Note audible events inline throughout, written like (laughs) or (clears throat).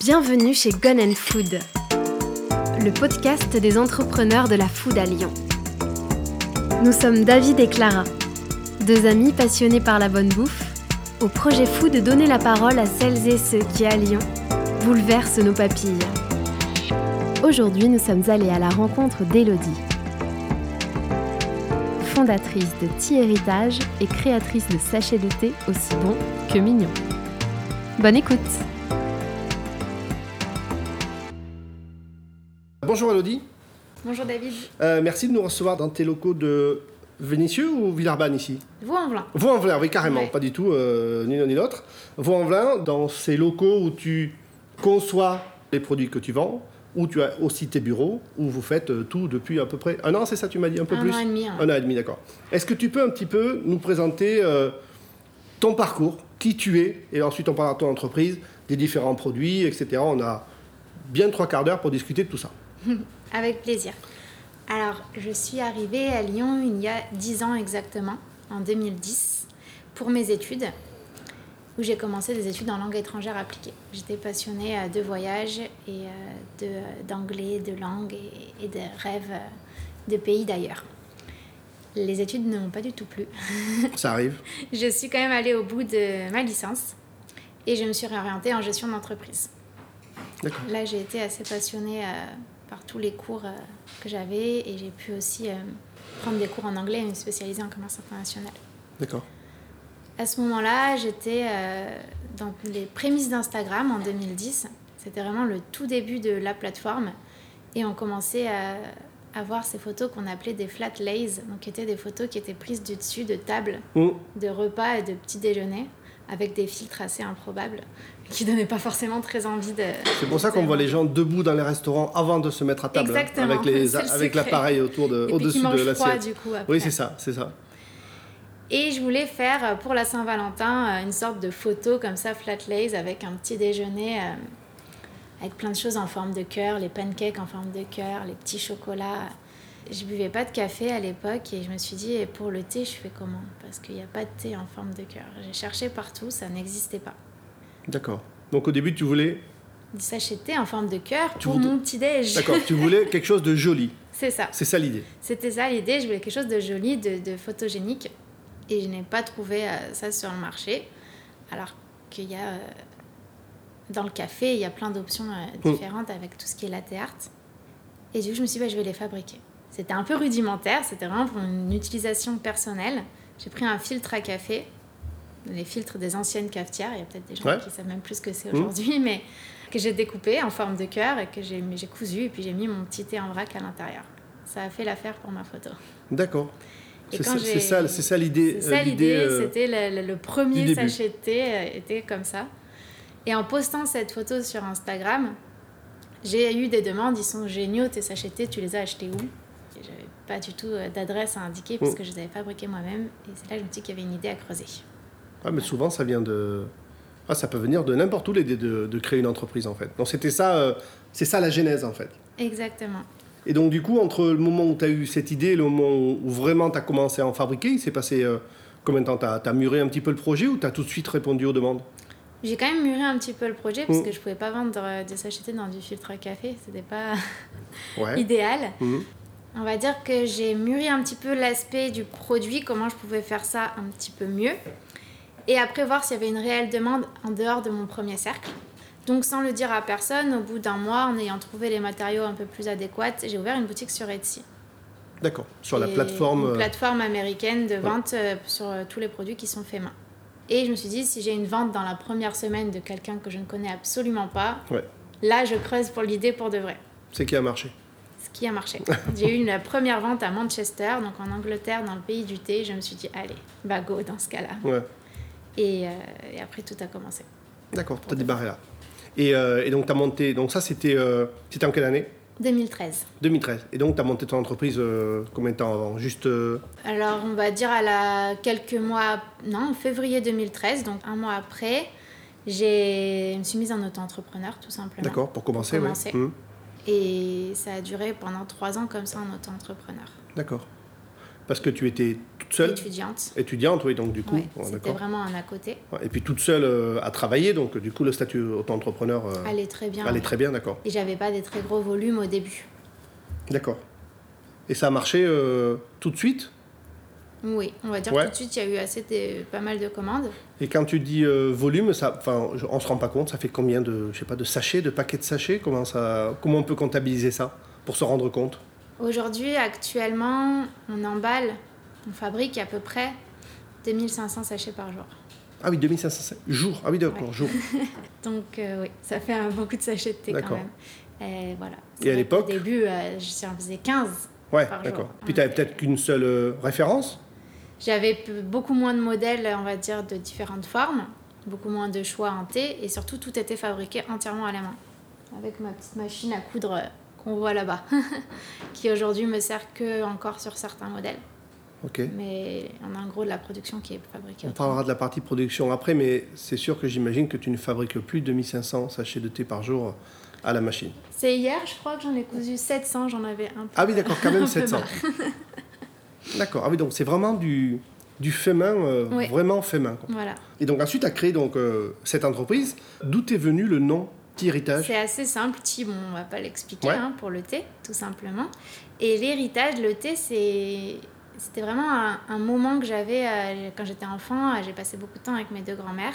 Bienvenue chez Gone Food, le podcast des entrepreneurs de la food à Lyon. Nous sommes David et Clara, deux amis passionnés par la bonne bouffe, au projet fou de donner la parole à celles et ceux qui, à Lyon, bouleversent nos papilles. Aujourd'hui, nous sommes allés à la rencontre d'Elodie, fondatrice de Tea Héritage et créatrice de sachets de thé aussi bons que mignons. Bonne écoute Bonjour Elodie. Bonjour David. Euh, merci de nous recevoir dans tes locaux de Vénissieux ou Villeurbanne ici? Vaux-en-Velin. Vaux-en-Velin, oui carrément, Ouais. pas du tout, euh, ni l'un ni l'autre. Vaux-en-Velin, dans ces locaux où tu conçois les produits que tu vends, où tu as aussi tes bureaux, où vous faites euh, tout depuis à peu près un an, c'est ça tu m'as dit un peu Un plus? an et demi, hein. Un an et demi, d'accord. Est-ce que tu peux un petit peu nous présenter euh, ton parcours, qui tu es, et ensuite on parlera de ton entreprise, des différents produits, etc. On a bien trois quarts d'heure pour discuter de tout ça. (laughs) Avec plaisir. Alors, je suis arrivée à Lyon il y a 10 ans exactement, en 2010, pour mes études, où j'ai commencé des études en langue étrangère appliquée. J'étais passionnée euh, de voyage et euh, de- d'anglais, de, langue et, et de rêves euh, de pays d'ailleurs. Les études ne m'ont pas du tout plu. (laughs) Ça arrive. je suis quand même allée au bout de ma licence et je me suis réorientée en gestion d'entreprise. D'accord. Là, j'ai été assez passionnée par tous les cours euh, que j'avais et j'ai pu aussi euh, prendre des cours en anglais et me spécialiser en commerce international. D'accord. À ce moment-là, j'étais euh, dans les prémices d'Instagram en 2010. C'était vraiment le tout début de la plateforme et on commençait à, à voir ces photos qu'on appelait des flat lays, donc qui étaient des photos qui étaient prises du dessus de tables Mmh. de repas et de petits déjeuners avec des filtres assez improbables qui donnaient pas forcément très envie de. C'est pour ça qu'on voit les gens debout dans les restaurants avant de se mettre à table, hein, Exactement, avec les avec l'appareil autour de au-dessus de l'assiette. du coup après. Oui, c'est ça, c'est ça. Et je voulais faire euh, pour la Saint-Valentin euh, une sorte de photo comme ça, flat lays, avec un petit déjeuner euh, avec plein de choses en forme de cœur, les pancakes en forme de cœur, les petits chocolats. Je buvais pas de café à l'époque et je me suis dit, et pour le thé, je fais comment? Parce qu'il n'y a pas de thé en forme de cœur. J'ai cherché partout, ça n'existait pas. D'accord. Donc au début, tu voulais, Des sachets de thé en forme de cœur Tu pour mon petit-déj. d'accord, tu voulais (laughs) quelque chose de joli. C'est ça. C'est ça l'idée. C'était ça l'idée, je voulais quelque chose de joli, de, de photogénique. Et je n'ai pas trouvé euh, ça sur le marché. Alors qu'il y a. euh, dans le café, il y a plein d'options euh, Mm. différentes avec tout ce qui est latte art. Et du coup, je me suis dit, bah, je vais les fabriquer. C'était un peu rudimentaire, c'était vraiment pour une utilisation personnelle. J'ai pris un filtre à café, les filtres des anciennes cafetières. Il y a peut-être des gens Ouais. qui savent même plus ce que c'est Mm. aujourd'hui, mais que j'ai découpé en forme de cœur et que j'ai cousu et puis j'ai mis mon petit thé en vrac à l'intérieur. Ça a fait l'affaire pour ma photo. D'accord. C'est ça, c'est l'idée. C'est euh, ça l'idée, euh, c'était le, le- le du premier sachet de thé euh, était comme ça. Et en postant cette photo sur Instagram, j'ai eu des demandes, ils sont géniaux tes sachets de thé, tu les as achetés où? J'avais pas du tout euh, d'adresse à indiquer parce Mm. que je les avais fabriqués moi-même. Et c'est là que je me suis dit qu'il y avait une idée à creuser. Ah, mais souvent, ça vient de. Ah, ça peut venir de n'importe où l'idée de, de créer une entreprise en fait. Donc c'était ça, euh, c'est ça la genèse en fait. Exactement. Et donc du coup, entre le moment où tu as eu cette idée et le moment où vraiment tu as commencé à en fabriquer, il s'est passé euh, combien de temps? Tu as, mûri un petit peu le projet ou tu as tout de suite répondu aux demandes? J'ai quand même mûri un petit peu le projet parce Mm. que je pouvais pas vendre des sachets dans du filtre à café. C'était pas Ouais. (laughs) idéal. Mhm. On va dire que j'ai mûri un petit peu l'aspect du produit, comment je pouvais faire ça un petit peu mieux. Et après, voir s'il y avait une réelle demande en dehors de mon premier cercle. Donc, sans le dire à personne, au bout d'un mois, en ayant trouvé les matériaux un peu plus adéquats, j'ai ouvert une boutique sur Etsy. D'accord. Sur la plateforme. Une euh, plateforme américaine de vente euh, sur euh, tous les produits qui sont faits main. Et je me suis dit, si j'ai une vente dans la première semaine de quelqu'un que je ne connais absolument pas, Ouais. là, je creuse pour l'idée pour de vrai. C'est qui a marché? Ce qui a marché. (laughs) J'ai eu une première vente à Manchester, donc en Angleterre, dans le pays du thé. Je me suis dit, allez, bah go dans ce cas-là. Ouais. Et, euh, et après, tout a commencé. D'accord. Tu as débarré là. Et, euh, et donc tu as monté. Donc ça, c'était euh, en quelle année? 2013. 2013. Et donc tu as monté ton entreprise euh, combien de temps avant? Juste. Alors, on va dire à la quelques mois, non, en février 2013, donc un mois après, je me suis mise en auto-entrepreneur, tout simplement. D'accord. Pour commencer. Pour ouais. commencer. Et ça a duré pendant trois ans comme ça en auto-entrepreneur. D'accord. Parce que tu étais toute seule étudiante. Étudiante, oui, donc du coup. Ouais, ouais, C'était vraiment un à côté. Et puis toute seule euh, à travailler, donc du coup le statut auto-entrepreneur euh, Allait très bien. allait ouais. très bien, d'accord. Et j'avais pas des très gros volumes au début. D'accord. Et ça a marché euh, tout de suite? Oui, on va dire Ouais. tout de suite, il y a eu assez de, pas mal de commandes. Et quand tu dis euh, volume, ça, je- on se rend pas compte, ça fait combien de, je sais pas, de sachets, de paquets de sachets? Comment ça, comment on peut comptabiliser ça pour se rendre compte? Aujourd'hui, actuellement, on emballe, on fabrique à peu près 2500 sachets par jour. Ah oui, 2500 sa- jours. Ah oui, d'accord, Ouais. jours. (laughs) Donc euh, oui, ça fait un- beaucoup de sachets de thé quand même. Et voilà. Et à l'époque? Au début, euh, j'en faisais 15. Ouais, d'accord. jour. Puis tu avais peut-être qu'une seule euh, référence? J'avais beaucoup moins de modèles, on va dire, de différentes formes, beaucoup moins de choix en thé, et surtout tout était fabriqué entièrement à la main, avec ma petite machine à coudre euh, qu'on voit là-bas, (laughs) qui aujourd'hui me sert que encore sur certains modèles. Ok. Mais on a un gros de la production qui est fabriquée. On parlera de la partie production après, mais c'est sûr que j'imagine que tu ne fabriques plus de 2500 sachets de thé par jour à la machine. C'est hier, je crois que j'en ai cousu 700, j'en avais un peu. Ah oui, d'accord, quand même (laughs) Un peu 700. (laughs) D'accord. Ah oui, donc c'est vraiment du, du fait main, euh, Oui. vraiment fait main. quoi. Voilà. Et donc ensuite, tu as créé donc, euh, cette entreprise. D'où est venu le nom Théritage C'est assez simple, Ti, bon, on va pas l'expliquer Ouais. hein, pour le thé, tout simplement. Et l'héritage, le thé, c'est c'était vraiment un, un moment que j'avais euh, quand j'étais enfant. Euh, J'ai passé beaucoup de temps avec mes deux grands-mères.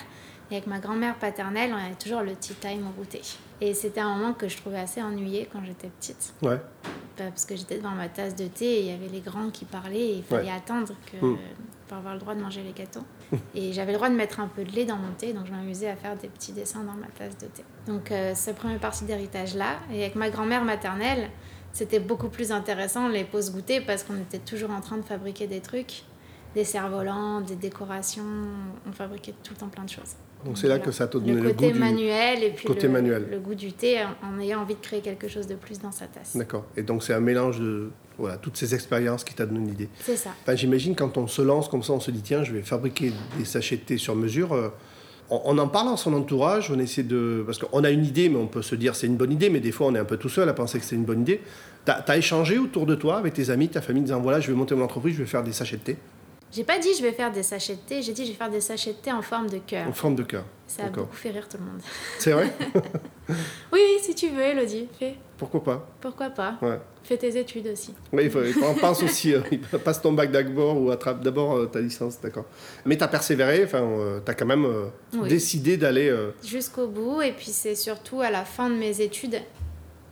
Et avec ma grand-mère paternelle, on avait toujours le tea time au goûter. Et c'était un moment que je trouvais assez ennuyé quand j'étais petite. Ouais. Parce que j'étais devant ma tasse de thé et il y avait les grands qui parlaient et il fallait Ouais. attendre que, Mm. pour avoir le droit de manger les gâteaux. et j'avais le droit de mettre un peu de lait dans mon thé, donc je m'amusais à faire des petits dessins dans ma tasse de thé. Donc euh, cette première partie d'héritage-là. Et avec ma grand-mère maternelle, c'était beaucoup plus intéressant les pauses goûter parce qu'on était toujours en train de fabriquer des trucs, des cerfs-volants, des décorations. On fabriquait tout le temps plein de choses. Donc c'est là Voilà. que ça t'a donné le le, côté du... manuel et puis côté le, manuel. le goût du thé en, ayant envie de créer quelque chose de plus dans sa tasse. D'accord. Et donc c'est un mélange de voilà, toutes ces expériences qui t'a donné l'idée. C'est ça. Enfin, J'imagine quand on se lance comme ça, on se dit tiens, je vais fabriquer des sachets de thé sur mesure. euh, on, on en parle à son entourage, on essaie de. Parce qu'on a une idée, mais on peut se dire c'est une bonne idée, mais des fois on est un peu tout seul à penser que c'est une bonne idée. Tu as, échangé autour de toi avec tes amis, ta famille, en disant voilà, je vais monter mon entreprise, je vais faire des sachets de thé J'ai pas dit je vais faire des sachets de thé, j'ai dit je vais faire des sachets de thé en forme de cœur. en forme de cœur. Ça a beaucoup fait rire tout le monde. C'est vrai (laughs) Oui, oui, si tu veux, Elodie, fais. Pourquoi pas Pourquoi pas Ouais. Fais tes études aussi. Oui, en pense aussi. euh, passe ton bac d'abord ou attrape d'abord euh, ta licence, d'accord. Mais tu as persévéré, enfin, tu as quand même euh, Oui. décidé d'aller. euh, Jusqu'au bout, et puis c'est surtout à la fin de mes études.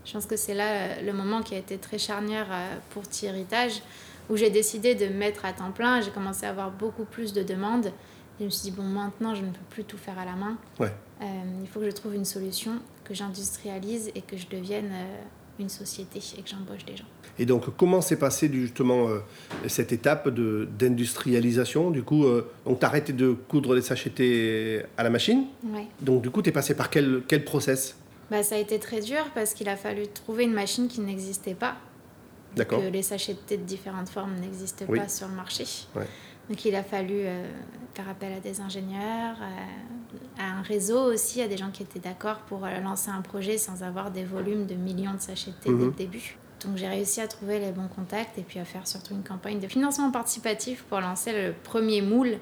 Je pense que c'est là euh, le moment qui a été très charnière euh, pour petit héritage, où j'ai décidé de me mettre à temps plein. J'ai commencé à avoir beaucoup plus de demandes. Je me suis dit, bon, maintenant, je ne peux plus tout faire à la main. Ouais. Euh, il faut que je trouve une solution, que j'industrialise et que je devienne euh, une société et que j'embauche des gens. Et donc, comment s'est passée justement euh, cette étape d'industrialisation? Du coup, donc tu as arrêté de coudre les sachets à la machine? Ouais. Donc, du coup, tu es passé par quel, quel process? Bah, ça a été très dur parce qu'il a fallu trouver une machine qui n'existait pas. Que les sachets de thé de différentes formes n'existent Oui. pas sur le marché. Ouais. Donc il a fallu euh, faire appel à des ingénieurs, euh, à un réseau aussi, à des gens qui étaient d'accord pour euh, lancer un projet sans avoir des volumes de millions de sachets de thé dès Mhm. le début. Donc j'ai réussi à trouver les bons contacts et puis à faire surtout une campagne de financement participatif pour lancer le premier moule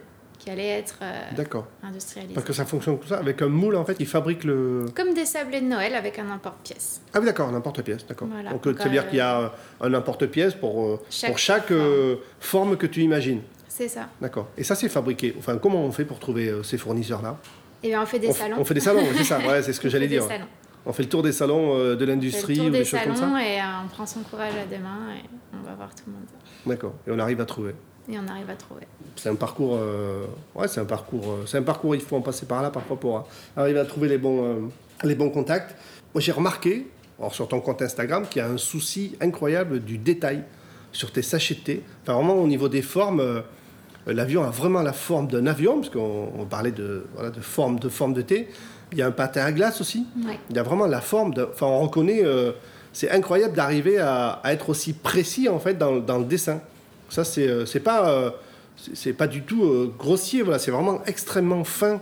qui allait être euh, D'accord. industrialisé. Parce que ça fonctionne comme ça, avec un moule en fait, il fabrique le. Comme des sablés de Noël avec un emporte-pièce. Ah oui, d'accord, un emporte-pièce, d'accord. Voilà. Donc, euh, ça veut dire euh, qu'il y a un emporte-pièce pour euh, Chaque pour chaque euh, forme que tu imagines. C'est ça. D'accord. Et ça, c'est fabriqué. Enfin, comment on fait pour trouver euh, ces fournisseurs-là? Et bien on fait des on, salons. on fait des salons, c'est ça. (laughs) Ouais, c'est ce que j'allais des dire. salons. On fait le tour des salons euh, de l'industrie le ou tour des des choses comme ça. salons et euh, on prend son courage à deux mains et on va voir tout le monde. D'accord. Et on arrive à trouver. Et on arrive à trouver. C'est un parcours. euh, Ouais, c'est un parcours. euh, C'est un parcours. Il faut en passer par là parfois pour euh, arriver à trouver les bons, euh, les bons contacts. Moi, j'ai remarqué, alors, sur ton compte Instagram, qu'il y a un souci incroyable du détail sur tes sachets de thé. Enfin, vraiment au niveau des formes. euh, L'avion a vraiment la forme d'un avion, parce qu'on on parlait de, voilà, de, forme, de forme de thé. Il y a un patin à glace aussi. Ouais. Il y a vraiment la forme. De, enfin, on reconnaît. c'est incroyable d'arriver à, à être aussi précis en fait dans, dans le dessin. Ça, c'est euh, c'est pas euh, c'est pas du tout euh, grossier. Voilà, c'est vraiment extrêmement fin.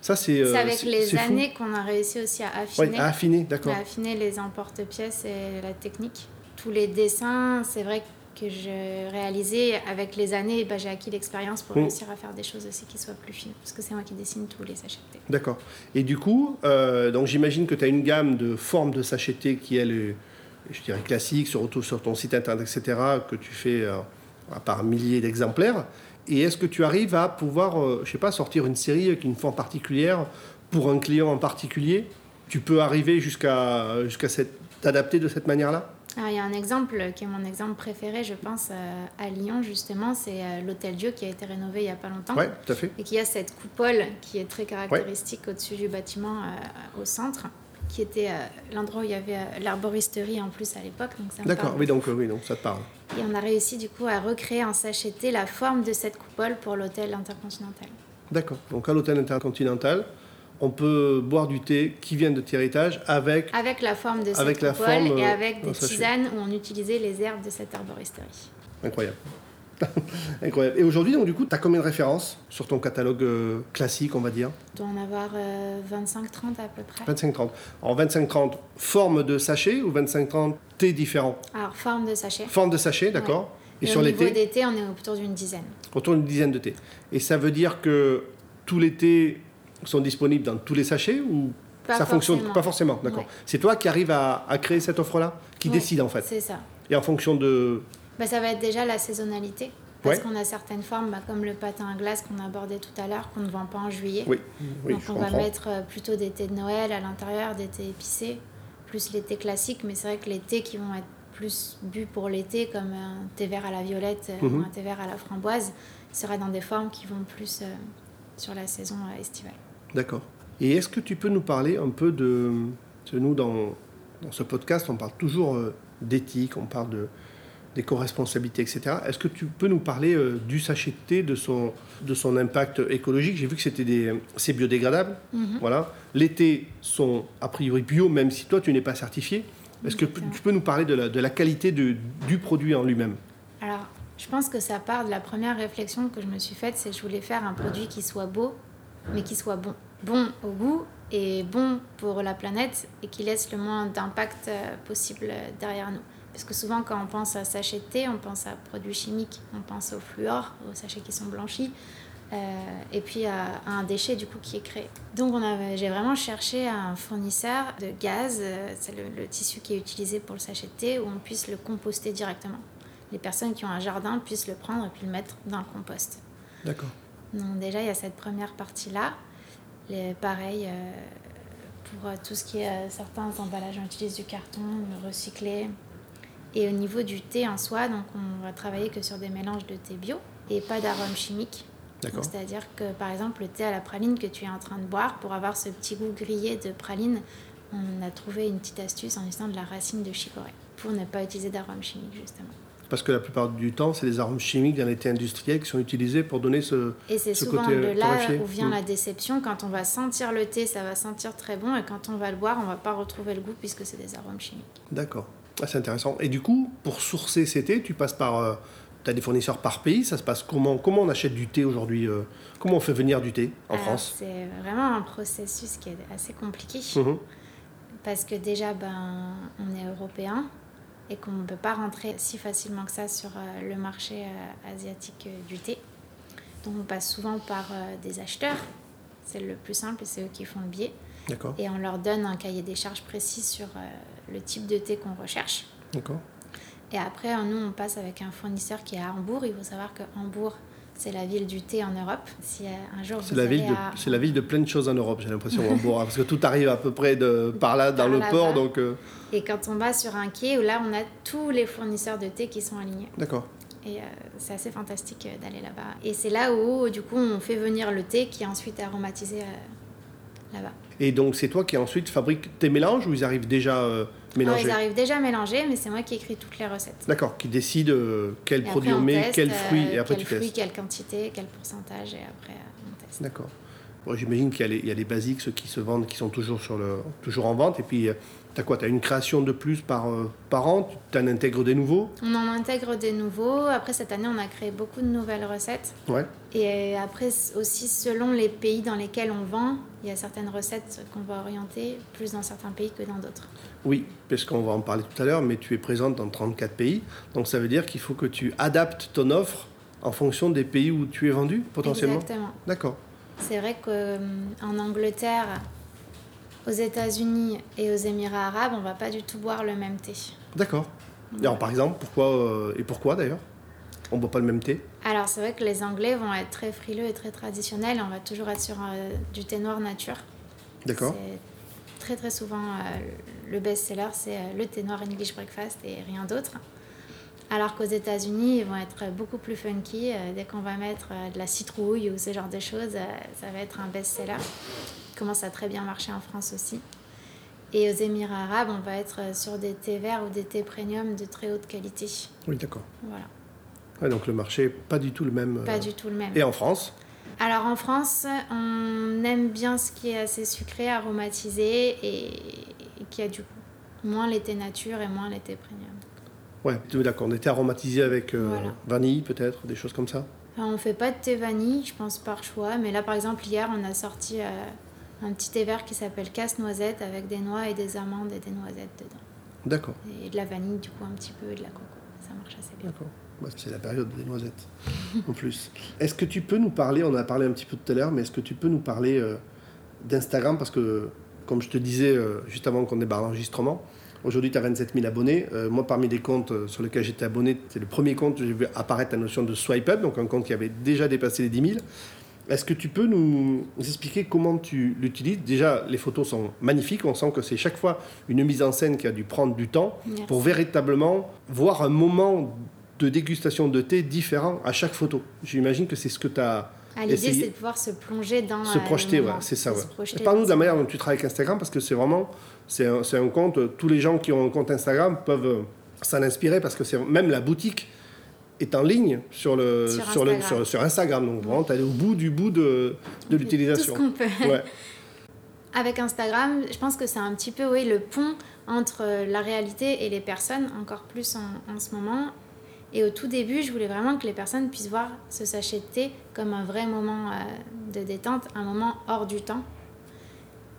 Ça, c'est. c'est avec c'est- les c'est fou. années qu'on a réussi aussi à Ouais, affiner, à affiner, d'accord. à affiner les emporte-pièces et la technique. Tous les dessins, c'est vrai que je réalisais avec les années, bah, j'ai acquis l'expérience pour Mm. réussir à faire des choses aussi qui soient plus fines. Parce que c'est moi qui dessine tous les sachets de thé. D'accord. Et du coup, euh, donc j'imagine que tu as une gamme de formes de sachets de thé qui est, le- je dirais, classique, surtout sur ton site internet, etc., que tu fais euh, par milliers d'exemplaires. Et est-ce que tu arrives à pouvoir, euh, je sais pas, sortir une série avec une forme particulière pour un client en particulier? Tu peux arriver jusqu'à jusqu'à cette- t'adapter de cette manière-là? Alors, il y a un exemple qui est mon exemple préféré, je pense, euh, à Lyon, justement, c'est euh, l'Hôtel Dieu qui a été rénové il n'y a pas longtemps. Ouais, tout à fait. Et qui a cette coupole qui est très caractéristique au-dessus du bâtiment euh, au centre, qui était euh, l'endroit où il y avait euh, l'arboristerie en plus à l'époque. D'accord, oui, donc, euh, oui, donc ça te parle. Et on a réussi du coup à recréer en sachet de thé la forme de cette coupole pour l'hôtel intercontinental. D'accord. Donc à l'hôtel intercontinental, on peut boire du thé qui vient de tes héritages avec. Avec la forme de cette Avec la coupole forme, et avec des tisanes où on utilisait les herbes de cette arboristerie. Incroyable. (laughs) Incroyable. Et aujourd'hui, donc, du coup, tu as combien de références sur ton catalogue euh, classique, on va dire? On doit en avoir euh, 25-30 à peu près. 25-30. En 25-30, forme de sachet ou 25-30 thé différents Alors, forme de sachet. Forme de sachet, d'accord Et, Et sur au les niveau thés, on est autour d'une dizaine. autour d'une dizaine de thés. Et ça veut dire que tous les thés sont disponibles dans tous les sachets ou Pas ça fonctionne forcément. pas forcément D'accord. Ouais. C'est toi qui arrives à, à créer cette offre-là Qui Ouais, décide en fait C'est ça. Et en fonction de. Bah, ça va être déjà la saisonnalité. Parce Ouais. qu'on a certaines formes, bah, comme le patin à glace qu'on abordait tout à l'heure, qu'on ne vend pas en juillet. Oui, oui Donc on va mettre euh, plutôt des thés de Noël à l'intérieur, des thés épicés, plus les thés classiques. Mais c'est vrai que les thés qui vont être plus bu pour l'été, comme un thé vert à la violette euh, Mhm. ou un thé vert à la framboise, sera dans des formes qui vont plus euh, sur la saison euh, estivale. D'accord. Et est-ce que tu peux nous parler un peu de... nous, dans, dans ce podcast, on parle toujours euh, d'éthique, on parle de d'éco-responsabilité, etc. Est-ce que tu peux nous parler euh, du sachet de thé, de son, de son impact écologique? J'ai vu que c'était des, c'est biodégradable. Mhm. Voilà. Les thés sont a priori bio, même si toi, tu n'es pas certifié. Est-ce que tu peux nous parler de la, de la qualité de- du produit en lui-même? Alors, je pense que ça part de la première réflexion que je me suis faite, c'est que je voulais faire un produit qui soit beau, mais qui soit bon. Bon au goût et bon pour la planète et qui laisse le moins d'impact euh, possible derrière nous. Parce que souvent, quand on pense à sachet de thé, on pense à produits chimiques, on pense au fluor, aux sachets qui sont blanchis, euh, et puis à, à un déchet du coup qui est créé. Donc j'ai vraiment cherché un fournisseur de gaz, euh, c'est le, le tissu qui est utilisé pour le sachet de thé, où on puisse le composter directement. Les personnes qui ont un jardin puissent le prendre et puis le mettre dans le compost. D'accord. Donc déjà, il y a cette première partie-là. Les- Pareil, euh, pour tout ce qui est certains emballages, on utilise du carton, recyclé. Et au niveau du thé en soi, donc on va travailler que sur des mélanges de thé bio et pas d'arômes chimiques. C'est-à-dire que par exemple le thé à la praline que tu es en train de boire, pour avoir ce petit goût grillé de praline, on a trouvé une petite astuce en utilisant de la racine de chicorée pour ne pas utiliser d'arômes chimiques justement. Parce que la plupart du temps, c'est les arômes chimiques dans les thés industriels qui sont utilisés pour donner ce... Et c'est Ce souvent côté, de euh, là torréfié. où vient Mm. la déception. Quand on va sentir le thé, ça va sentir très bon. Et quand on va le boire, on va pas retrouver le goût puisque c'est des arômes chimiques. D'accord. Ah, c'est intéressant. Et du coup, pour sourcer ces thés, tu passes par... tu as des fournisseurs par pays. Ça se passe comment Comment on achète du thé aujourd'hui euh, Comment on fait venir du thé en Alors, France C'est vraiment un processus qui est assez compliqué. Mhm. Parce que déjà, ben, on est européen et qu'on ne peut pas rentrer si facilement que ça sur euh, le marché euh, asiatique euh, du thé. Donc on passe souvent par euh, des acheteurs. C'est le plus simple et c'est eux qui font le biais. D'accord. Et on leur donne un cahier des charges précis sur euh, le type de thé qu'on recherche. D'accord. Et après, nous, on passe avec un fournisseur qui est à Hambourg. Il faut savoir que Hambourg, c'est la ville du thé en Europe. Si euh, un jour C'est vous la, ville de, à- c'est la ville de plein de choses en Europe, j'ai l'impression, (laughs) Hambourg, hein, parce que tout arrive à peu près de, par là, dans Par le port, donc... euh, Et quand on va sur un quai, là, on a tous les fournisseurs de thé qui sont alignés. D'accord. Et euh, c'est assez fantastique d'aller là-bas. Et c'est là où, du coup, on fait venir le thé qui est ensuite aromatisé euh, là-bas. Et donc, c'est toi qui ensuite fabriques tes mélanges ou ils arrivent déjà euh, mélangés ils arrivent déjà mélangés, mais c'est moi qui écris toutes les recettes. D'accord, qui décide euh, quel Et produit on met, teste, quel euh, fruit, et après quel tu fruit, testes. quelle quantité, quel pourcentage, et après, euh, on teste. D'accord. Bon, J'imagine qu'il y, a les- il y a les basiques, ceux qui se vendent, qui sont toujours, sur le, toujours en vente, et puis euh, Tu as quoi Tu as une création de plus par, euh, par an? Tu en intègres des nouveaux? On en intègre des nouveaux. Après, cette année, on a créé beaucoup de nouvelles recettes. Ouais. Et après, aussi, selon les pays dans lesquels on vend, il y a certaines recettes qu'on va orienter plus dans certains pays que dans d'autres. Oui, parce qu'on va en parler tout à l'heure, mais tu es présente dans 34 pays. Donc ça veut dire qu'il faut que tu adaptes ton offre en fonction des pays où tu es vendu, potentiellement? Exactement. D'accord. C'est vrai qu'en Angleterre, aux États-Unis et aux Émirats arabes, on va pas du tout boire le même thé. D'accord. Alors par exemple, pourquoi euh, et pourquoi d'ailleurs? On boit pas le même thé? Alors c'est vrai que les Anglais vont être très frileux et très traditionnels. On va toujours être sur euh, du thé noir nature. D'accord. Très très souvent euh, le best-seller, c'est le thé noir English breakfast et rien d'autre. Alors qu'aux États-Unis, ils vont être beaucoup plus funky. Dès qu'on va mettre de la citrouille ou ce genre de choses, ça va être un best-seller. Commence à très bien marcher en France aussi. Et aux Émirats arabes, on va être euh, sur des thés verts ou des thés premium de très haute qualité. Oui, d'accord. Voilà, Ouais, donc le marché pas du tout le même. euh, pas du tout le même. Et en France? Alors en France, on aime bien ce qui est assez sucré, aromatisé et, et qui a du goût. Moins les thés nature et moins les thés premium. Ouais, d'accord. On était aromatisé avec euh, Voilà. vanille peut-être, des choses comme ça? Enfin, on fait pas de thé vanille, je pense par choix. Mais là, par exemple, hier, on a sorti euh, un petit thé vert qui s'appelle casse-noisette avec des noix et des amandes et des noisettes dedans. D'accord. Et de la vanille, du coup, un petit peu, et de la coco. Ça marche assez bien. D'accord. Bah, c'est la période des noisettes, (laughs) en plus. Est-ce que tu peux nous parler, on en a parlé un petit peu tout à l'heure, mais est-ce que tu peux nous parler euh, d'Instagram? Parce que, comme je te disais euh, juste avant qu'on débarque l'enregistrement, aujourd'hui tu as 27 000 abonnés. Euh, moi, parmi les comptes euh, sur lesquels j'étais abonné, c'est le premier compte où j'ai vu apparaître la notion de swipe up, donc un compte qui avait déjà dépassé les 10 000. Est-ce que tu peux nous expliquer comment tu l'utilises? Déjà, les photos sont magnifiques. On sent que c'est chaque fois une mise en scène qui a dû prendre du temps Merci. pour véritablement voir un moment de dégustation de thé différent à chaque photo. J'imagine que c'est ce que tu as Ah, L'idée, c'est de pouvoir se plonger dans Se euh, projeter, ouais, c'est ça. Ouais. Parle-nous de la manière dont tu travailles avec Instagram parce que c'est vraiment, c'est un, compte, tous les gens qui ont un compte Instagram peuvent euh, s'en inspirer parce que c'est même la boutique est en ligne sur, le, Sur sur, le, Instagram. sur, sur Instagram. Donc vraiment, tu es au bout du bout de, de l'utilisation. Tout ce qu'on peut. Ouais. (laughs) Avec Instagram, je pense que c'est un petit peu oui, le pont entre euh, la réalité et les personnes, encore plus en, en ce moment. Et au tout début, je voulais vraiment que les personnes puissent voir ce sachet de thé comme un vrai moment euh, de détente, un moment hors du temps.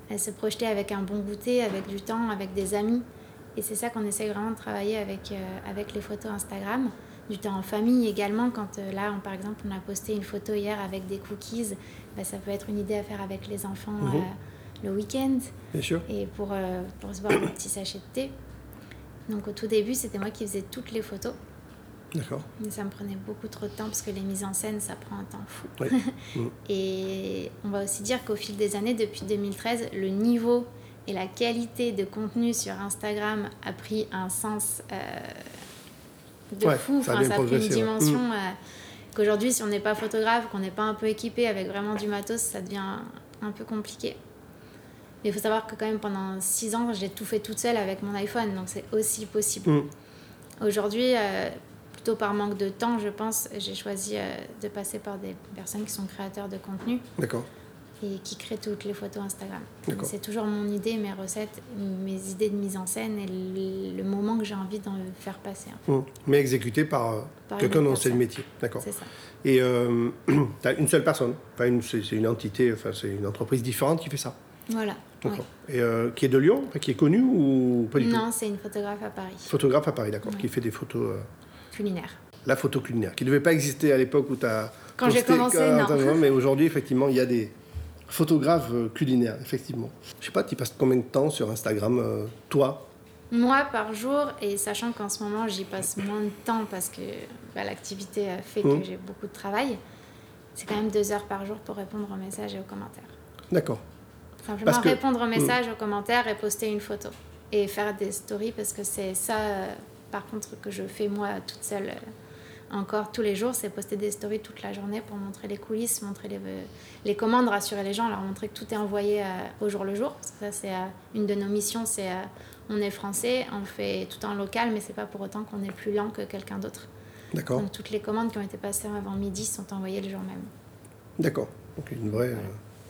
Elle se projeter avec un bon goûter, avec du temps, avec des amis. Et c'est ça qu'on essaie vraiment de travailler avec, euh, avec les photos Instagram. Du temps en famille également, quand euh, là, on- par exemple, on a posté une photo hier avec des cookies, bah, ça peut être une idée à faire avec les enfants Mhm. euh, le week-end Bien sûr. et pour, euh, pour se boire un petit sachet de thé. Donc au tout début, c'était moi qui faisais toutes les photos. D'accord. Mais ça me prenait beaucoup trop de temps parce que les mises en scène, ça prend un temps fou. Oui. (laughs) Mm. Et on va aussi dire qu'au fil des années, depuis 2013, le niveau et la qualité de contenu sur Instagram a pris un sens de Ouais, fou. ça a Enfin, bien ça a pris une ouais. dimension euh, qu'aujourd'hui, si on n'est pas photographe, qu'on n'est pas un peu équipé avec vraiment du matos, ça devient un peu compliqué. Mais il faut savoir que quand même pendant 6 ans, j'ai tout fait toute seule avec mon iPhone, donc c'est aussi possible. Mm. Aujourd'hui, euh, plutôt par manque de temps, je pense, j'ai choisi euh, de passer par des personnes qui sont créateurs de contenu D'accord. Et qui créent toutes les photos Instagram. C'est toujours mon idée, mes recettes, mes idées de mise en scène et le, le moment que j'ai envie d'en faire passer. hein. Mm. Mais exécuté par, euh, Par quelqu'un dont c'est le métier. D'accord. C'est ça. Et (clears throat) tu as une seule personne, enfin, une- c'est une entité, enfin, c'est une entreprise différente qui fait ça. Voilà. Et euh, qui est de Lyon, qui est connue ou pas du tout? Non, c'est une photographe à Paris, Photographe à Paris, d'accord, Ouais. qui fait des photos. euh, culinaire. la photo culinaire, qui ne devait pas exister à l'époque où tu as. Quand j'ai commencé, non. Mais aujourd'hui, effectivement, il y a des photographes euh, culinaires, effectivement. Je sais pas, tu passes combien de temps sur Instagram, euh, toi? Moi, par jour, et sachant qu'en ce moment, j'y passe moins de temps parce que bah, l'activité euh, fait que j'ai beaucoup de travail, c'est quand même deux heures par jour pour répondre aux messages et aux commentaires. D'accord. Simplement Parce que- répondre aux messages, aux commentaires et poster une photo. Et faire des stories parce que c'est ça, euh, par contre, que je fais moi toute seule euh, encore tous les jours, c'est poster des stories toute la journée pour montrer les coulisses, montrer les, les commandes, rassurer les gens, leur montrer que tout est envoyé euh, au jour le jour. Parce que ça, c'est euh, une de nos missions, c'est euh, on est français, on fait tout en local, mais c'est pas pour autant qu'on est plus lent que quelqu'un d'autre. D'accord. Donc toutes les commandes qui ont été passées avant midi sont envoyées le jour même. D'accord. Donc une vraie,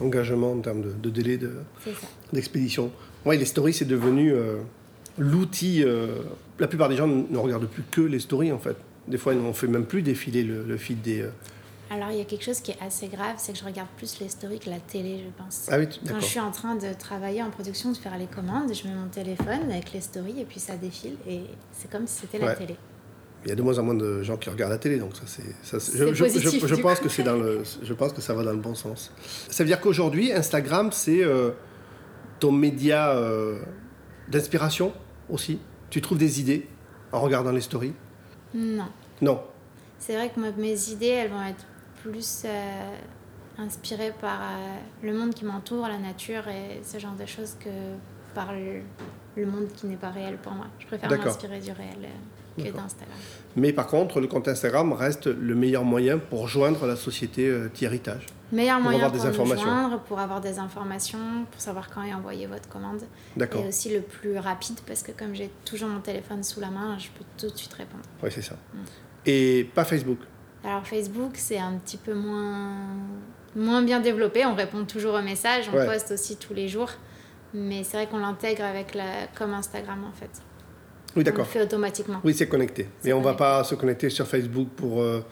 engagement en termes de, de délai de- d'expédition. Oui, les stories, c'est devenu l'outil. la plupart des gens ne regardent plus que les stories, en fait. Des fois, on ne fait même plus défiler le, le feed des. euh, Alors, il y a quelque chose qui est assez grave, c'est que je regarde plus les stories que la télé, je pense. Ah oui, Quand je suis en train de travailler en production, de faire les commandes, je mets mon téléphone avec les stories et puis ça défile et c'est comme si c'était la télé. Il y a de moins en moins de gens qui regardent la télé, donc ça c'est. je, je- positif, je- je pense coup. que c'est dans le. Je pense que ça va dans le bon sens. Ça veut dire qu'aujourd'hui, Instagram, c'est euh, ton média euh, d'inspiration aussi? Tu trouves des idées en regardant les stories? Non. Non. C'est vrai que moi, mes idées, elles vont être plus euh, inspirées par euh, le monde qui m'entoure, la nature et ce genre de choses que par le, le monde qui n'est pas réel pour moi. Je préfère m'inspirer du réel euh, que D'accord. d'Instagram. Mais par contre, le compte Instagram reste le meilleur moyen pour joindre la société euh, Thierrytage. Meilleur Pour moyen avoir des pour informations. joindre, pour avoir des informations, pour savoir quand est envoyer votre commande. D'accord. Et aussi le plus rapide parce que comme j'ai toujours mon téléphone sous la main, je peux tout de suite répondre. Oui, c'est ça. Mm. Et pas Facebook. Alors Facebook, c'est un petit peu moins, moins bien développé. On répond toujours aux messages, on Ouais. poste aussi tous les jours. Mais c'est vrai qu'on l'intègre avec la... comme Instagram en fait. Oui, On d'accord. le fait automatiquement. Oui, c'est connecté. Mais on va connecté. pas se connecter sur Facebook pour. euh,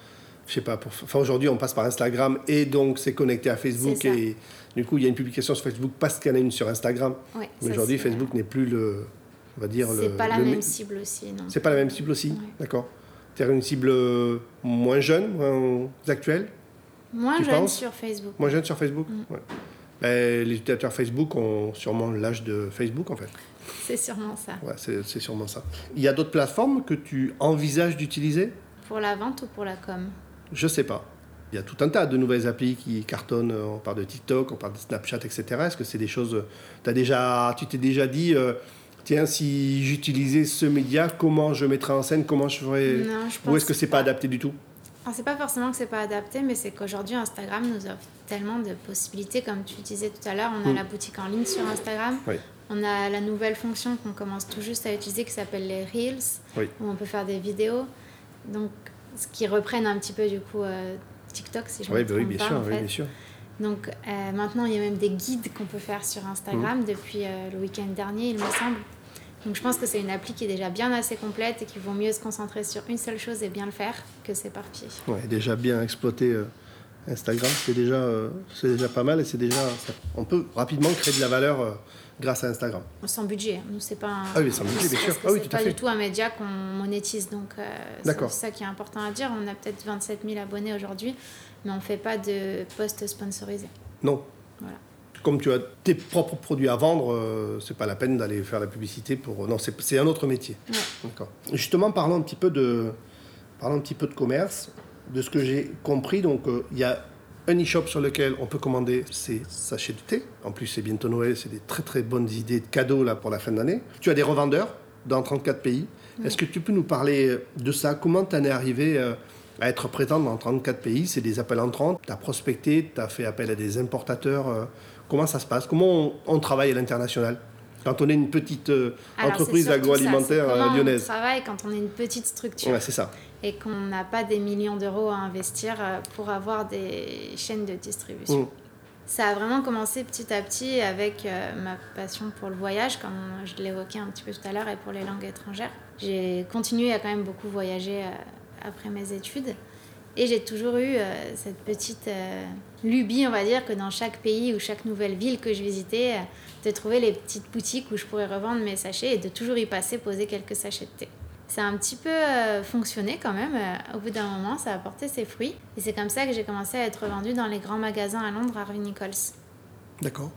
je sais pas. Pour, enfin, aujourd'hui, on passe par Instagram et donc c'est connecté à Facebook. Et du coup, il y a une publication sur Facebook parce qu'il y en a une sur Instagram. Mais aujourd'hui, Facebook n'est plus le. On va dire le. C'est pas la le même cible aussi, non. C'est pas la même cible aussi? Ouais. D'accord. C'est-à-dire une cible euh, moins jeune, moins actuelle? Moins tu jeune sur Facebook. Moins jeune sur Facebook? Mm. Ouais. Ben, les utilisateurs Facebook ont sûrement l'âge de Facebook en fait. C'est sûrement ça. Ouais, c'est c'est sûrement ça. Il y a d'autres plateformes que tu envisages d'utiliser? Pour la vente ou pour la com? Je sais pas. Il y a tout un tas de nouvelles applis qui cartonnent. On parle de TikTok, on parle de Snapchat, etc. Est-ce que c'est des choses. As déjà, tu t'es déjà dit, euh, tiens, si j'utilisais ce média, comment je mettrais en scène Comment je ferais. Non, je Ou est-ce pense que c'est pas adapté du tout? Alors, c'est pas forcément que c'est pas adapté, mais c'est qu'aujourd'hui, Instagram nous offre tellement de possibilités. Comme tu disais tout à l'heure, on a Mm. la boutique en ligne sur Instagram. Oui. On a la nouvelle fonction qu'on commence tout juste à utiliser qui s'appelle les Reels, Oui. où on peut faire des vidéos. Donc, ce qui reprennent un petit peu du coup euh, TikTok, si je Oui, me bah oui, trompe bien pas, sûr, en oui, bien sûr. Donc euh, maintenant, il y a même des guides qu'on peut faire sur Instagram depuis euh, le week-end dernier, il me semble. Donc je pense que c'est une appli qui est déjà bien assez complète et qu'il vaut mieux se concentrer sur une seule chose et bien le faire que s'éparpiller. Ouais, déjà bien exploité euh, Instagram, c'est déjà, euh, c'est déjà pas mal et c'est déjà. ça- on peut rapidement créer de la valeur euh, grâce à Instagram. Sans budget, hein. nous c'est pas. Ah oui, sans budget, bien sûr. Ah oui, à pas fait. du tout un média qu'on monétise, donc euh, c'est ça qui est important à dire. On a peut-être 27 000 abonnés aujourd'hui, mais on fait pas de posts sponsorisés. Non. Voilà. Comme tu as tes propres produits à vendre, euh, c'est pas la peine d'aller faire la publicité pour. Non, c'est c'est un autre métier. Ouais. D'accord. Justement, parlons un petit peu de, parlons un petit peu de commerce, de ce que j'ai compris. Donc, euh, il y a un e-shop sur lequel on peut commander ses sachets de thé. En plus, c'est bientôt Noël, c'est des très très bonnes idées de cadeaux là pour la fin d'année. Tu as des revendeurs dans 34 pays. Est-ce que tu peux nous parler de ça? Comment tu en es arrivé euh, à être présent dans 34 pays? C'est des appels entrants. Tu as prospecté, tu as fait appel à des importateurs. euh, comment ça se passe? Comment on, on travaille à l'international? Quand on est une petite euh, Alors, entreprise ça, agroalimentaire comment lyonnaise On travaille quand on est une petite structure Ouais, c'est ça. et qu'on n'a pas des millions d'euros à investir euh, pour avoir des chaînes de distribution. Mm. Ça a vraiment commencé petit à petit avec euh, ma passion pour le voyage, comme je l'évoquais un petit peu tout à l'heure, et pour les langues étrangères. J'ai continué à quand même beaucoup voyager euh, après mes études. Et j'ai toujours eu cette petite lubie, on va dire, que dans chaque pays ou chaque nouvelle ville que je visitais, euh, de trouver les petites boutiques où je pourrais revendre mes sachets et de toujours y passer, poser quelques sachets de thé. Ça a un petit peu euh, fonctionné quand même. Euh, au bout d'un moment, ça a porté ses fruits. Et c'est comme ça que j'ai commencé à être vendue dans les grands magasins à Londres, à Rue Nichols. D'accord.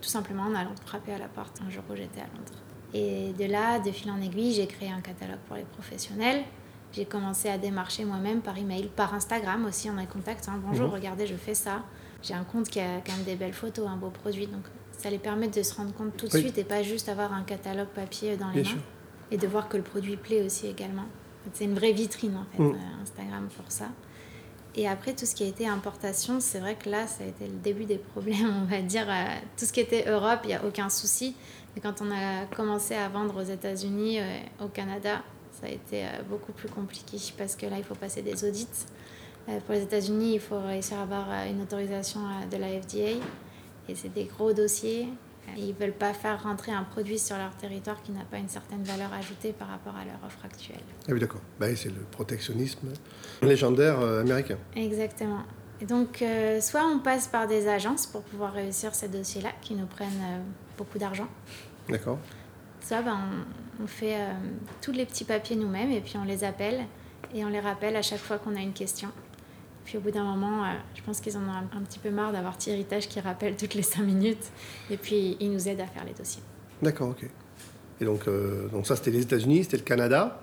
Tout simplement en allant frapper à la porte un jour où j'étais à Londres. Et de là, de fil en aiguille, j'ai créé un catalogue pour les professionnels. J'ai commencé à démarcher moi-même par email, par Instagram aussi, on a contact. hein. Bonjour, Mhm. regardez, je fais ça. J'ai un compte qui a quand même des belles photos, un beau produit. Donc ça les permet de se rendre compte tout de Oui. suite et pas juste avoir un catalogue papier dans les Bien mains. sûr. Et de voir que le produit plaît aussi également. C'est une vraie vitrine en fait, Mm. euh, Instagram pour ça. Et après, tout ce qui a été importation, c'est vrai que là, ça a été le début des problèmes, (laughs) on va dire. Euh, Tout ce qui était Europe, il n'y a aucun souci. Mais quand on a commencé à vendre aux États-Unis, euh, au Canada, ça a été euh, beaucoup plus compliqué parce que là, il faut passer des audits. Euh, pour les États-Unis, il faut réussir à avoir euh, une autorisation de la FDA. Et c'est des gros dossiers. Ils ne veulent pas faire rentrer un produit sur leur territoire qui n'a pas une certaine valeur ajoutée par rapport à leur offre actuelle. Ah oui, d'accord. Bah, c'est le protectionnisme légendaire américain. Exactement. Et donc, euh, soit on passe par des agences pour pouvoir réussir ces dossiers-là qui nous prennent euh, beaucoup d'argent. D'accord. Soit ben, on, fait euh, tous les petits papiers nous-mêmes et puis on les appelle et on les rappelle à chaque fois qu'on a une question. Puis au bout d'un moment, euh, je pense qu'ils en ont un, un petit peu marre d'avoir Thierry qui rappelle toutes les 5 minutes. Et puis ils nous aident à faire les dossiers. D'accord, ok. Et donc, euh, donc ça, c'était les États-Unis, c'était le Canada.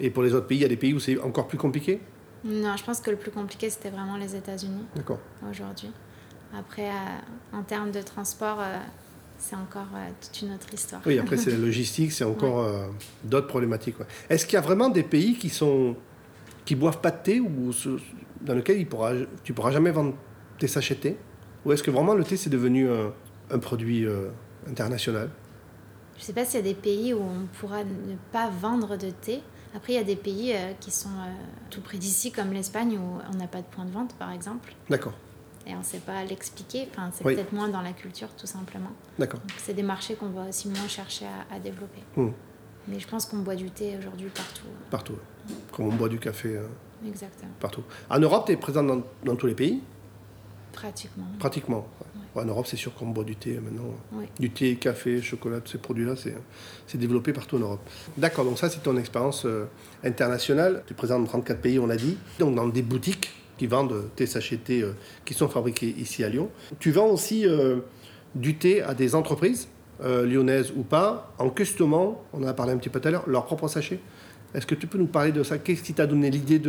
Et pour les autres pays, il y a des pays où c'est encore plus compliqué? Non, je pense que le plus compliqué, c'était vraiment les États-Unis D'accord. aujourd'hui. Après, en termes de transport, c'est encore euh, toute une autre histoire. Oui, après, c'est la logistique, c'est encore euh, d'autres problématiques. ouais. Est-ce qu'il y a vraiment des pays qui sont qui boivent pas de thé ou dans lesquels il pourra, tu pourras jamais vendre tes sachets de thé? Ou est-ce que vraiment le thé, c'est devenu un, un produit euh, international? Je ne sais pas s'il y a des pays où on pourra ne pas vendre de thé. Après, il y a des pays euh, qui sont euh, tout près d'ici, comme l'Espagne, où on n'a pas de point de vente, par exemple. D'accord, Et on ne sait pas l'expliquer. Enfin, c'est Oui. peut-être moins dans la culture, tout simplement. d'accord. C'est des marchés qu'on va aussi moins chercher à, à développer. Hmm. Mais je pense qu'on boit du thé aujourd'hui partout. Partout. Comme on boit du café euh, Exactement. partout. En Europe, tu es présent dans, dans tous les pays? Pratiquement. Pratiquement. Ouais, en Europe, c'est sûr qu'on boit du thé maintenant. Du thé, café, chocolat, tous ces produits-là, c'est, c'est développé partout en Europe. D'accord, donc ça, c'est ton expérience euh, internationale. Tu es présent dans 34 pays, on l'a dit. Donc, dans des boutiques qui vendent tes sachets de thé euh, qui sont fabriqués ici à Lyon. Tu vends aussi euh, du thé à des entreprises, euh, lyonnaises ou pas, en customant, on en a parlé un petit peu tout à l'heure, leurs propres sachets. Est-ce que tu peux nous parler de ça? Qu'est-ce qui t'a donné l'idée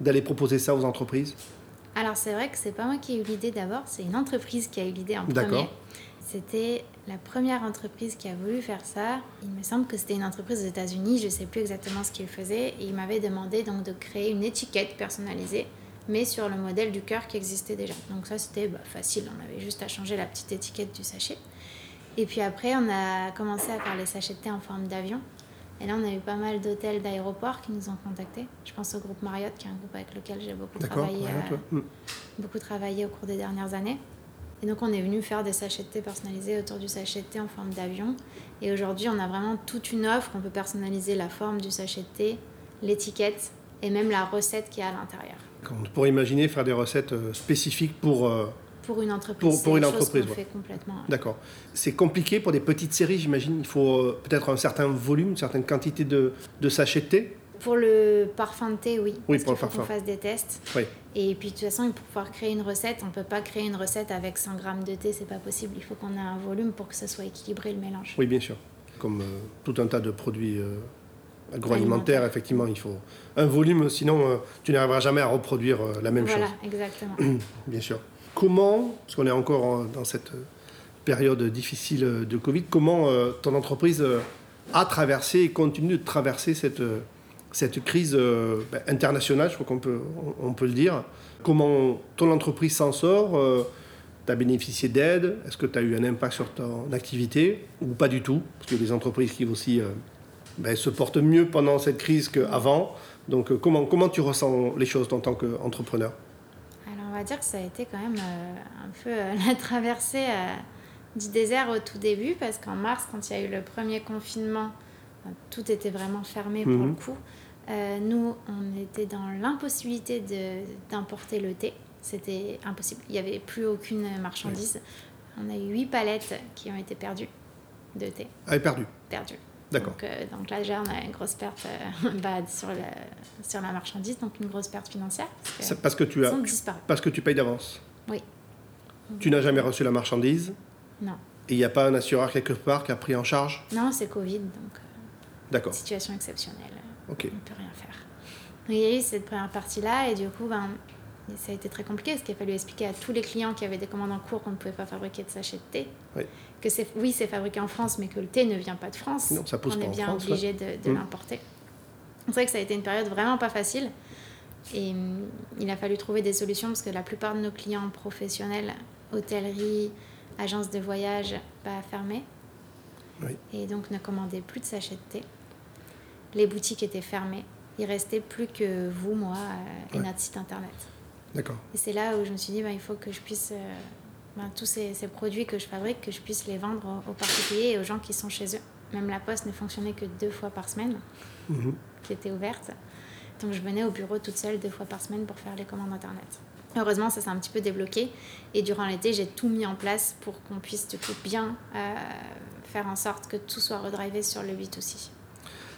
d'aller proposer ça aux entreprises? Alors, c'est vrai que c'est pas moi qui ai eu l'idée d'abord, c'est une entreprise qui a eu l'idée en D'accord. premier. C'était la première entreprise qui a voulu faire ça. Il me semble que c'était une entreprise aux États-Unis, je ne sais plus exactement ce qu'ils faisaient. Et il m'avait demandé donc de créer une étiquette personnalisée, mais sur le modèle du cœur qui existait déjà. Donc ça, c'était bah, facile, on avait juste à changer la petite étiquette du sachet. Et puis après, on a commencé à faire les sachets de thé en forme d'avion. Et là, on a eu pas mal d'hôtels, d'aéroports qui nous ont contactés. Je pense au groupe Marriott, qui est un groupe avec lequel j'ai beaucoup travaillé. Euh, Hmm. beaucoup travaillé au cours des dernières années. Et donc on est venu faire des sachets de thé personnalisés autour du sachet de thé en forme d'avion. Et aujourd'hui on a vraiment toute une offre. On peut personnaliser la forme du sachet de thé, l'étiquette et même la recette qui est à l'intérieur. On pourrait imaginer faire des recettes euh, spécifiques pour... euh, Pour une entreprise, Pour- une entreprise, ouais. fait complètement. D'accord. C'est compliqué pour des petites séries, j'imagine. Il faut euh, peut-être un certain volume, une certaine quantité de, de sachets de thé. Pour le parfum de thé, oui. Oui, parce pour le faut qu'on parfum. fasse des tests. Oui. Et puis de toute façon, pour pouvoir créer une recette, on ne peut pas créer une recette avec 100 grammes de thé, c'est pas possible. Il faut qu'on ait un volume pour que ce soit équilibré le mélange. Oui, bien sûr. Comme euh, tout un tas de produits euh, agroalimentaires, Alimentaires. effectivement, il faut un volume, sinon euh, tu n'arriveras jamais à reproduire euh, la même voilà, chose. exactement. (clears throat) Bien sûr. Comment, parce qu'on est encore en- dans cette euh, période difficile de Covid, comment ton entreprise a traversé et continue de traverser cette, cette crise ben, internationale, je crois qu'on peut, on, peut le dire? Comment ton entreprise s'en sort Tu as bénéficié d'aide? Est-ce que tu as eu un impact sur ton activité? Ou pas du tout? Parce qu'il y a des entreprises qui aussi euh, ben, se portent mieux pendant cette crise qu'avant. Donc euh, comment, comment tu ressens les choses en tant qu'entrepreneur? Alors on va dire que ça a été quand même euh, un peu euh, (laughs) la traversée euh, du désert au tout début parce qu'en mars quand il y a eu le premier confinement, tout était vraiment fermé pour Mhm. le coup. Euh, nous, on était dans l'impossibilité d'importer le thé. C'était impossible. Il n'y avait plus aucune marchandise. On a eu huit palettes qui ont été perdues de thé. Elle est perdue. Perdues. D'accord. Donc, euh, donc là, déjà, on a une grosse perte euh, (laughs) bah, sur, la, sur la marchandise, donc une grosse perte financière. Parce que C'est parce que tu as, parce que tu payes d'avance. Oui. Tu n'as jamais reçu la marchandise Non. et il n'y a pas un assureur quelque part qui a pris en charge? Non, c'est Covid, donc euh, D'accord. situation exceptionnelle. Ok. On ne peut rien faire. Donc, il y a eu cette première partie-là, et du coup, ben, ça a été très compliqué parce qu'il a fallu expliquer à tous les clients qui avaient des commandes en cours qu'on ne pouvait pas fabriquer de sachets de thé. Oui. Que c'est, oui, c'est fabriqué en France, mais que le thé ne vient pas de France. Non, ça pousse On pas est en bien France, obligé de, de Mm. l'importer. C'est vrai que ça a été une période vraiment pas facile. Et hum, il a fallu trouver des solutions parce que la plupart de nos clients professionnels, hôtellerie, agences de voyage, bah, fermés. Oui. Et donc ne commandaient plus de sachets de thé. Les boutiques étaient fermées. Il restait plus que vous, moi euh, et Ouais. notre site internet. D'accord. Et c'est là où je me suis dit, bah, il faut que je puisse euh, ben, tous ces, ces produits que je fabrique, que je puisse les vendre aux, aux particuliers et aux gens qui sont chez eux. Même la poste ne fonctionnait que deux fois par semaine, Mhm. qui était ouverte. Donc je venais au bureau toute seule deux fois par semaine pour faire les commandes internet. Heureusement, ça s'est un petit peu débloqué. Et durant l'été, j'ai tout mis en place pour qu'on puisse du coup bien euh, faire en sorte que tout soit redrivé sur le 8 aussi.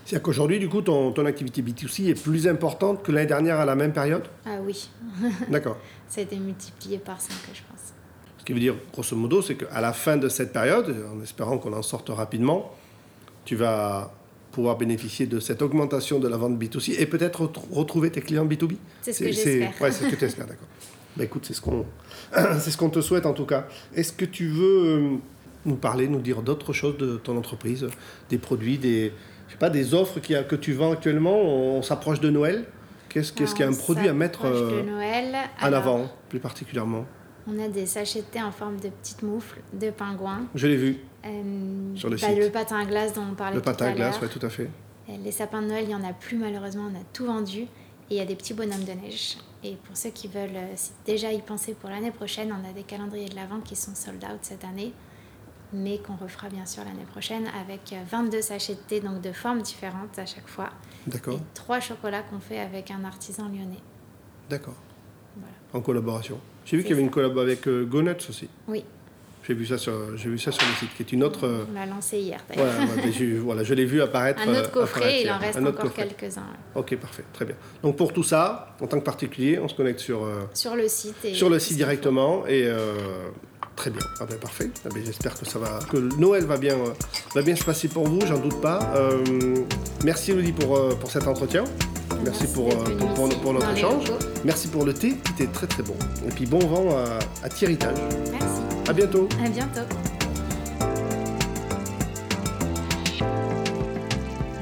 C'est-à-dire qu'aujourd'hui, du coup, ton, ton activité B2C est plus importante que l'année dernière à la même période? Ah oui, (laughs) D'accord. ça a été multiplié par 5, je pense. Ce qui veut dire, grosso modo, c'est qu'à la fin de cette période, en espérant qu'on en sorte rapidement, tu vas pouvoir bénéficier de cette augmentation de la vente B2C et peut-être ret- retrouver tes clients B2B. C'est ce que j'espère. Ouais, c'est ce que tu espères, d'accord. (laughs) Bah écoute, c'est ce qu'on (clears throat) ce qu'on te souhaite en tout cas. Est-ce que tu veux euh, nous parler, nous dire d'autres choses de ton entreprise, des produits, des sais pas, des offres que tu vends actuellement On s'approche de Noël. Qu'est-ce qu'il y a un produit à mettre euh, de Noël. en Alors, avant, plus particulièrement On a des sachets de thé en forme de petites moufles, de pingouins. Je l'ai vu, Euh, Sur le bah, site. le patin à glace dont on parlait le tout patin à glace, ouais, tout à fait. Euh, Les sapins de Noël, il n'y en a plus malheureusement, on a tout vendu. Et il y a des petits bonhommes de neige. Et pour ceux qui veulent déjà y penser pour l'année prochaine, on a des calendriers de l'Avent qui sont sold out cette année, mais qu'on refera bien sûr l'année prochaine avec euh, 22 sachets de thé, donc de formes différentes à chaque fois. D'accord, Et trois chocolats qu'on fait avec un artisan lyonnais. d'accord. Voilà. En collaboration. J'ai vu qu'il y avait ça. une collab avec euh, Go Nuts aussi. Oui, J'ai vu ça sur, j'ai vu ça sur le site, qui est une autre. euh, on l'a lancé hier d'ailleurs. voilà, j'ai- voilà, je l'ai vu apparaître. (laughs) Un euh, autre coffret, apparaître il en reste encore coffret. quelques-uns. ouais. Ok, parfait, très bien. Donc pour tout ça, en tant que particulier, on se connecte sur, euh, Sur le site. Et sur le site directement et euh, très bien. Ah ben, parfait. Ah ben, J'espère que ça va, que Noël va bien, va bien se passer pour vous, j'en doute pas. Euh, merci Elodie pour, euh, pour cet entretien. Merci, pour, euh, venu pour, pour- ici, pour notre échange. Merci pour le thé qui était très très bon. Et puis bon vent à, à Thierrytage. Merci. À bientôt. À bientôt.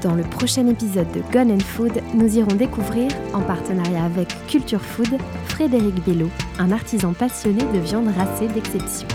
Dans le prochain épisode de Gone and Food, nous irons découvrir, en partenariat avec Culture Food, Frédéric Bello, un artisan passionné de viande racée d'exception.